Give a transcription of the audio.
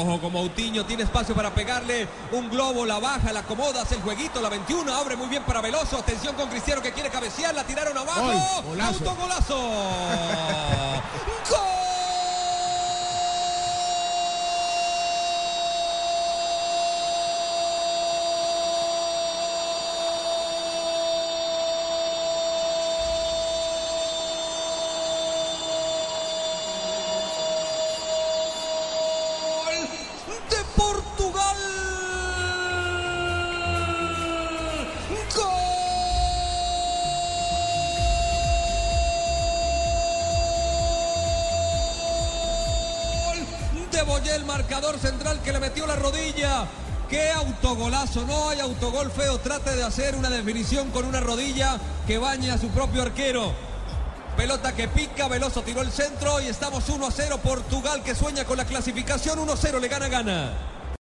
Ojo, como Autiño tiene espacio para pegarle un globo, la baja, la acomoda, hace el jueguito, la 21, abre muy bien para Veloso. Atención con Cristiano que quiere cabecear, la tiraron abajo. Gol, golazo. Autogolazo. Boyé, el marcador central que le metió la rodilla. Qué autogolazo, no hay autogol feo. Trate de hacer una definición con una rodilla que baña a su propio arquero. Pelota que pica, Veloso tiró el centro y estamos 1 a 0. Portugal que sueña con la clasificación 1 a 0, le gana, gana.